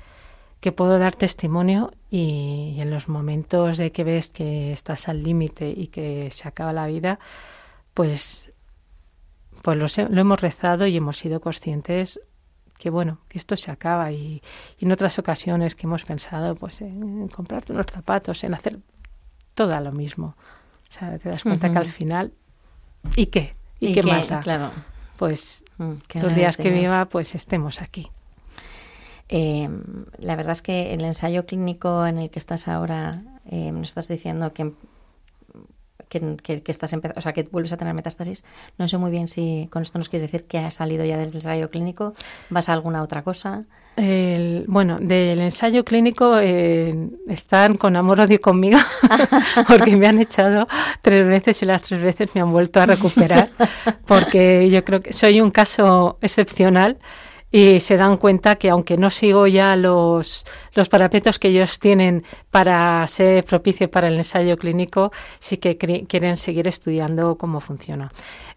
que puedo dar testimonio y, en los momentos de que ves que estás al límite y que se acaba la vida, pues, pues lo, lo hemos rezado y hemos sido conscientes que bueno, que esto se acaba y, en otras ocasiones que hemos pensado pues en comprarte unos zapatos, en hacer todo lo mismo. O sea, te das cuenta que al final ¿y qué? ¿Y, qué más Claro. Pues mm, los días que viva pues estemos aquí. Eh, la verdad es que el ensayo clínico en el que estás ahora, eh, nos estás diciendo que que, estás o sea, que vuelves a tener metástasis. No sé muy bien si con esto nos quieres decir que has salido ya del ensayo clínico, vas a alguna otra cosa. bueno, del ensayo clínico eh, están con amor-odio conmigo porque me han echado tres veces y las tres veces me han vuelto a recuperar porque yo creo que soy un caso excepcional y se dan cuenta que aunque no sigo ya los, los parapetos que ellos tienen para ser propicio para el ensayo clínico, sí que quieren seguir estudiando cómo funciona.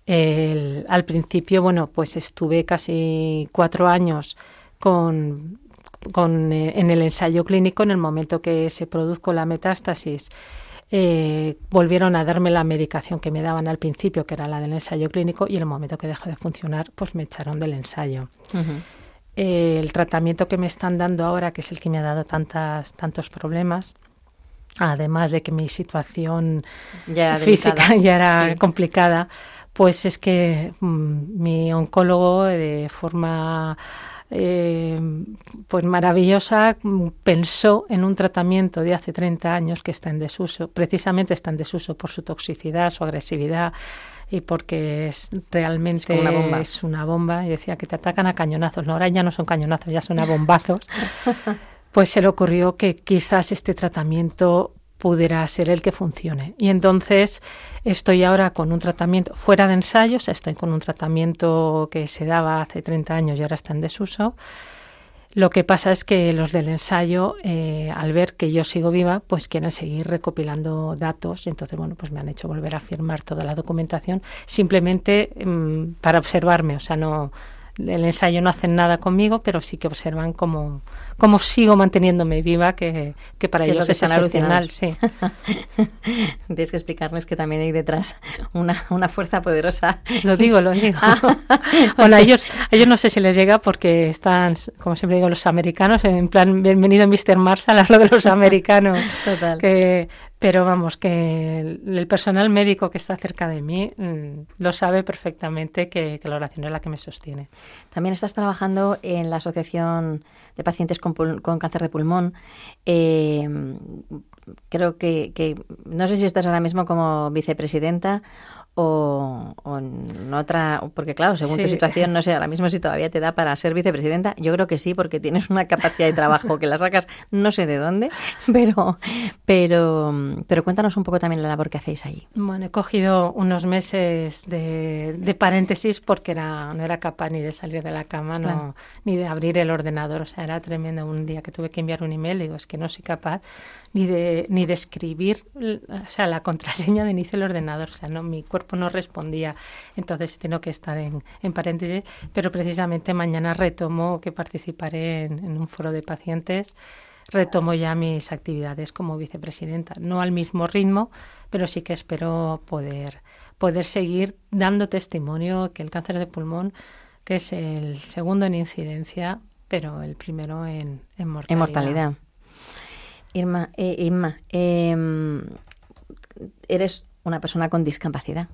al principio, bueno, pues estuve casi cuatro años con, con, eh, en el ensayo clínico en el momento que se produjo la metástasis eh, volvieron a darme la medicación que me daban al principio, que era la del ensayo clínico, y en el momento que dejó de funcionar, pues me echaron del ensayo. Eh, el tratamiento que me están dando ahora, que es el que me ha dado tantas, tantos problemas, además de que mi situación física ya era complicada, pues es que mm, mi oncólogo de forma eh, pues maravillosa, pensó en un tratamiento de hace 30 años que está en desuso. Precisamente está en desuso por su toxicidad, su agresividad y porque es realmente es una bomba. Y decía que te atacan a cañonazos. No, ahora ya no son cañonazos, ya son a bombazos. pues se le ocurrió que quizás este tratamiento pudiera ser el que funcione. Y entonces estoy ahora con un tratamiento fuera de ensayos, estoy con un tratamiento que se daba hace 30 años y ahora está en desuso. Lo que pasa es que los del ensayo, eh, al ver que yo sigo viva, pues quieren seguir recopilando datos y entonces, bueno, pues me han hecho volver a firmar toda la documentación simplemente mm, para observarme, o sea, no, el ensayo no hacen nada conmigo, pero sí que observan cómo, cómo sigo manteniéndome viva, que, que para ellos es, excepcional. Sí. Tienes que explicarles que también hay detrás una, una fuerza poderosa. Lo digo, lo digo. bueno, a ellos, ellos no sé si les llega porque están, como siempre digo, los americanos, en plan, bienvenido Mr. Marshall, hablo de los americanos. Total. Que, pero vamos, que el, personal médico que está cerca de mí mm, lo sabe perfectamente que, la oración es la que me sostiene. También estás trabajando en la Asociación de Pacientes con, Cáncer de Pulmón. Eh, creo que, no sé si estás ahora mismo como vicepresidenta o, en otra, porque claro, según tu situación, no sé, ahora mismo si todavía te da para ser vicepresidenta, yo creo que sí, porque tienes una capacidad de trabajo que la sacas no sé de dónde, pero, pero, pero cuéntanos un poco también la labor que hacéis allí. Bueno, he cogido unos meses de, de paréntesis porque era, no era capaz ni de salir de la cama, no, ni de abrir el ordenador, o sea, era tremendo. Un día que tuve que enviar un email, digo, es que no soy capaz ni de, ni de escribir, o sea, la contraseña de inicio del ordenador, o sea, no, mi cuerpo no respondía. Entonces tengo que estar en, en paréntesis, pero precisamente mañana retomo que participaré en, un foro de pacientes retomo ya mis actividades como vicepresidenta. No al mismo ritmo, pero sí que espero poder, poder seguir dando testimonio que el cáncer de pulmón, que es el segundo en incidencia, pero el primero en, en mortalidad. En mortalidad. Irma, eh, Irma em, eres una persona con discapacidad,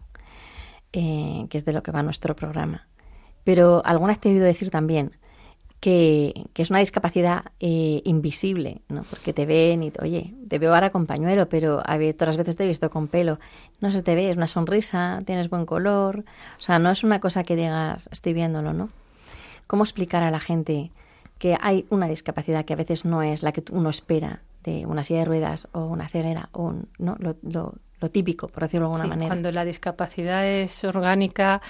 eh, que es de lo que va nuestro programa. Pero alguna vez te he oído decir también que, es una discapacidad eh, invisible, ¿no? Porque te ven y, oye, te veo ahora con pañuelo, pero a otras veces te he visto con pelo. No se te ve, es una sonrisa, tienes buen color. O sea, no es una cosa que digas, estoy viéndolo, ¿no? ¿Cómo explicar a la gente que hay una discapacidad que a veces no es la que uno espera de una silla de ruedas o una ceguera o ¿no? lo, típico, por decirlo de alguna manera? Cuando la discapacidad es orgánica,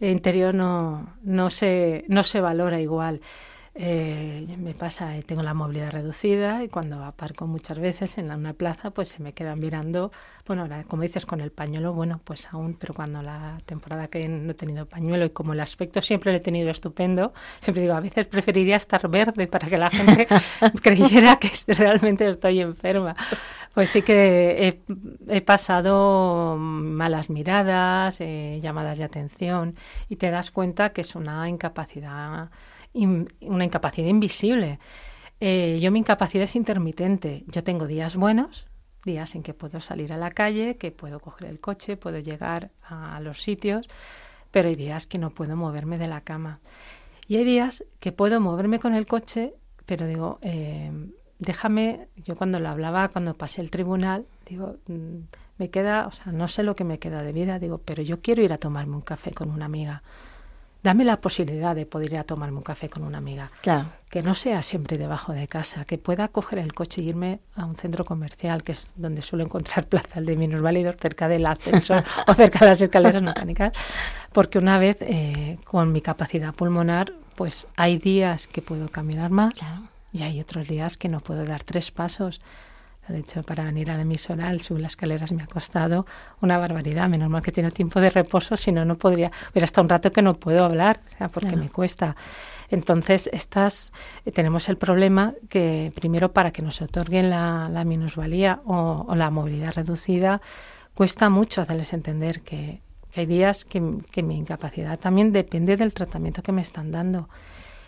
interior no, no, se, no se valora igual. Eh, me pasa, eh, tengo la movilidad reducida y cuando aparco muchas veces en una plaza, pues se me quedan mirando, bueno, ahora, como dices, con el pañuelo, bueno, pues aún, pero cuando la temporada que no he tenido pañuelo y como el aspecto siempre lo he tenido estupendo, siempre digo, a veces preferiría estar verde para que la gente creyera que realmente estoy enferma. Pues sí que he, pasado malas miradas, eh, llamadas de atención y te das cuenta que es una incapacidad una incapacidad invisible. Eh, yo mi incapacidad es intermitente. Yo tengo días buenos, días en que puedo salir a la calle, que puedo coger el coche, puedo llegar a los sitios, pero hay días que no puedo moverme de la cama. Y hay días que puedo moverme con el coche, pero digo, eh, déjame, yo cuando lo hablaba, cuando pasé el tribunal, digo, mm, me queda, o sea, no sé lo que me queda de vida, digo, pero yo quiero ir a tomarme un café con una amiga dame la posibilidad de poder ir a tomarme un café con una amiga. Claro. Que no sea siempre debajo de casa, que pueda coger el coche e irme a un centro comercial, que es donde suelo encontrar plazas de minusválidos, cerca del ascensor o cerca de las escaleras mecánicas, porque una vez eh, con mi capacidad pulmonar, pues hay días que puedo caminar más y hay otros días que no puedo dar tres pasos. De hecho, para venir a la emisora, al subir las escaleras me ha costado una barbaridad. Menos mal que tengo tiempo de reposo, si no, no podría. Hubiera hasta un rato que no puedo hablar, porque me cuesta. Entonces, estas, eh, tenemos el problema que primero para que nos otorguen la, minusvalía o, la movilidad reducida, cuesta mucho hacerles entender que, hay días que mi incapacidad también depende del tratamiento que me están dando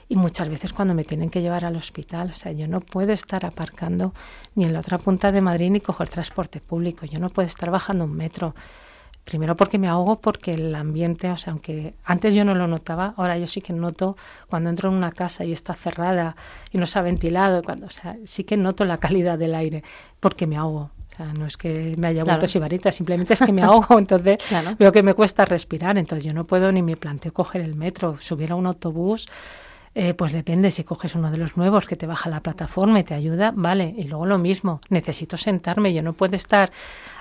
y muchas veces cuando me tienen que llevar al hospital, o sea, yo no puedo estar aparcando ni en la otra punta de Madrid ni coger transporte público, yo no puedo estar bajando un metro. Primero porque me ahogo, porque el ambiente, o sea, aunque antes yo no lo notaba, ahora yo sí que noto cuando entro en una casa y está cerrada y no se ha ventilado, cuando, o sea, sí que noto la calidad del aire, porque me ahogo. O sea, no es que me haya vuelto sibarita, simplemente es que me ahogo, entonces veo que me cuesta respirar, entonces yo no puedo ni me planteo coger el metro, subir a un autobús, eh, pues depende, si coges uno de los nuevos que te baja la plataforma y te ayuda, vale. Y luego lo mismo, necesito sentarme, yo no puedo estar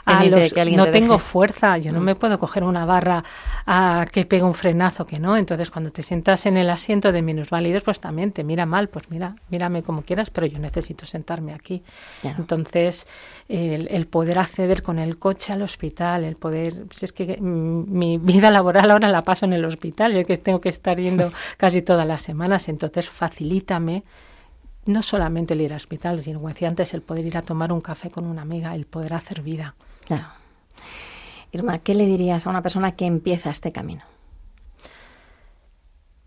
no tengo fuerza, yo no mm. me puedo coger una barra a que pegue un frenazo, que no. Entonces, cuando te sientas en el asiento de minusválidos, pues también te mira mal, pues mira, mírame como quieras, pero yo necesito sentarme aquí. Entonces, el, poder acceder con el coche al hospital, el poder, si es que mi vida laboral ahora la paso en el hospital, yo que tengo que estar yendo casi todas las semanas, entonces facilítame no solamente el ir al hospital, sino como decía antes, el poder ir a tomar un café con una amiga, el poder hacer vida. Claro. Irma, ¿qué le dirías a una persona que empieza este camino?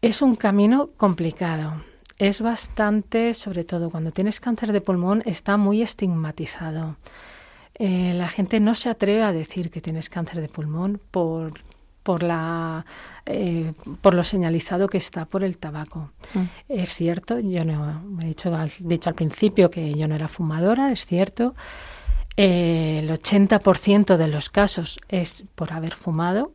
Es un camino complicado. Es bastante, sobre todo cuando tienes cáncer de pulmón, está muy estigmatizado. Eh, la gente no se atreve a decir que tienes cáncer de pulmón por, por, la, eh, por lo señalizado que está por el tabaco. Mm. Es cierto, yo no he dicho, dicho al principio que yo no era fumadora, es cierto. Eh, el 80% de los casos es por haber fumado,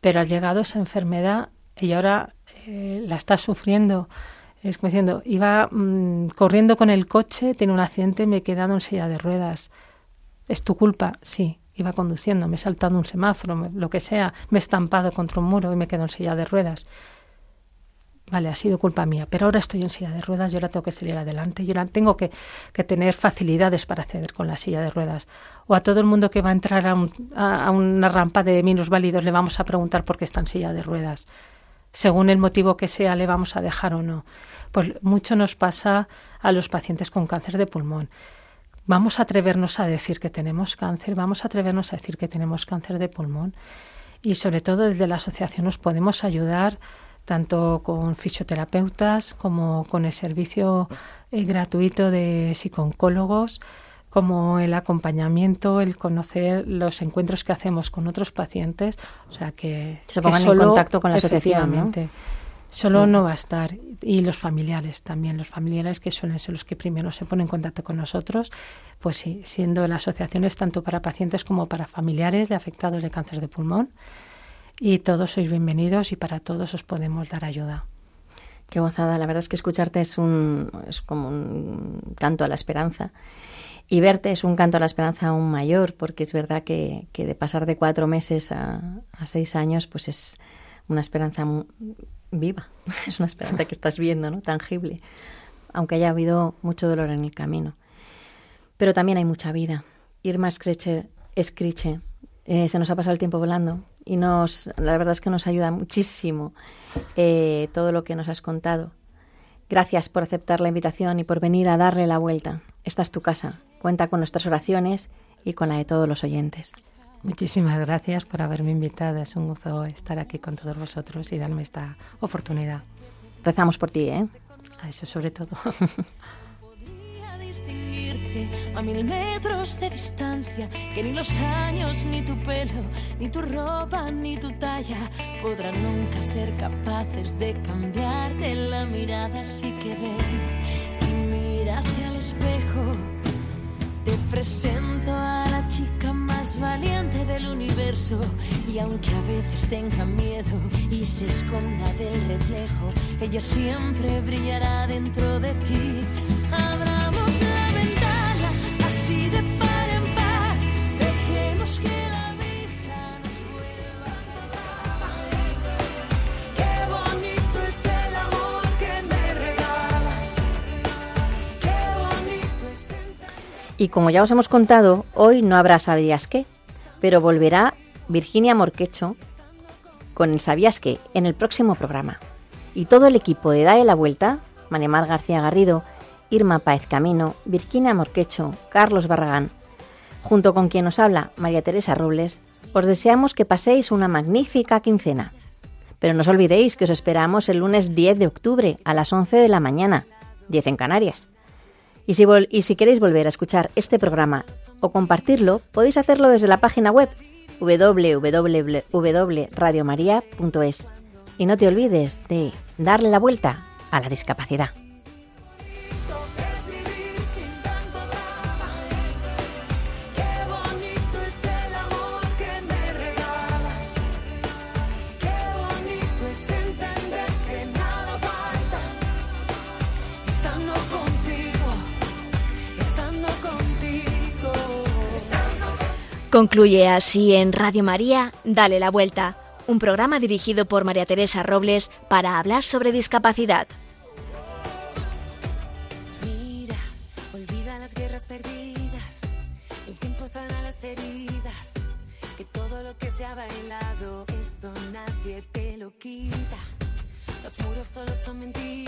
pero ha llegado esa enfermedad y ahora eh, la está sufriendo. Es como diciendo, iba mm, corriendo con el coche, tiene un accidente, me he quedado en silla de ruedas. ¿Es tu culpa? Sí. Iba conduciendo, me he saltado un semáforo, lo que sea, me he estampado contra un muro y me quedo en silla de ruedas vale, ha sido culpa mía, pero ahora estoy en silla de ruedas, yo ahora tengo que salir adelante, yo ahora tengo que, tener facilidades para acceder con la silla de ruedas. O a todo el mundo que va a entrar a, una rampa de minusválidos le vamos a preguntar por qué está en silla de ruedas. Según el motivo que sea, le vamos a dejar o no. Pues mucho nos pasa a los pacientes con cáncer de pulmón. Vamos a atrevernos a decir que tenemos cáncer, vamos a atrevernos a decir que tenemos cáncer de pulmón y sobre todo desde la asociación nos podemos ayudar tanto con fisioterapeutas como con el servicio eh, gratuito de psicólogos como el acompañamiento, el conocer los encuentros que hacemos con otros pacientes, o sea que se pongan en contacto con la asociación, ¿no? Solo no va a estar y los familiares también, los familiares que suelen ser los que primero se ponen en contacto con nosotros, pues sí, siendo la asociación es tanto para pacientes como para familiares de afectados de cáncer de pulmón y todos sois bienvenidos y para todos os podemos dar ayuda. Qué gozada, la verdad es que escucharte es un es como un canto a la esperanza. Y verte es un canto a la esperanza aún mayor, porque es verdad que, que de pasar de cuatro meses a, a, seis años, pues es una esperanza viva, es una esperanza que estás viendo, ¿no? Tangible, aunque haya habido mucho dolor en el camino. Pero también hay mucha vida. Irma Screche, eh, se nos ha pasado el tiempo volando y nos, la verdad es que nos ayuda muchísimo eh, todo lo que nos has contado. Gracias por aceptar la invitación y por venir a darle la vuelta. Esta es tu casa. Cuenta con nuestras oraciones y con la de todos los oyentes. Muchísimas gracias por haberme invitado. Es un gozo estar aquí con todos vosotros y darme esta oportunidad. Rezamos por ti, ¿eh? A eso sobre todo. a mil metros de distancia, que ni los años, ni tu pelo, ni tu ropa, ni tu talla podrán nunca ser capaces de cambiarte la mirada. Así que ven y mírate al espejo. Te presento a la chica más valiente del universo y aunque a veces tenga miedo y se esconda del reflejo, ella siempre brillará dentro de ti. Abramos Y como ya os hemos contado, hoy no habrá Sabías qué, pero volverá Virginia Morquecho con el Sabías qué en el próximo programa. Y todo el equipo de Dale la Vuelta, Manemar García Garrido, Irma Páez Camino, Virginia Morquecho, Carlos Barragán, junto con quien os habla María Teresa Robles, os deseamos que paséis una magnífica quincena. Pero no os olvidéis que os esperamos el lunes 10 de octubre a las 11 de la mañana, 10 en Canarias. Y si, queréis volver a escuchar este programa o compartirlo, podéis hacerlo desde la página web www.radiomaria.es. Y no te olvides de darle la vuelta a la discapacidad. Concluye así en Radio María, Dale la Vuelta, un programa dirigido por María Teresa Robles para hablar sobre discapacidad. Mira, olvida las guerras perdidas. El tiempo sana las heridas. Que todo lo que se ha bailado, eso nadie te lo quita. Los muros solo son mentiras.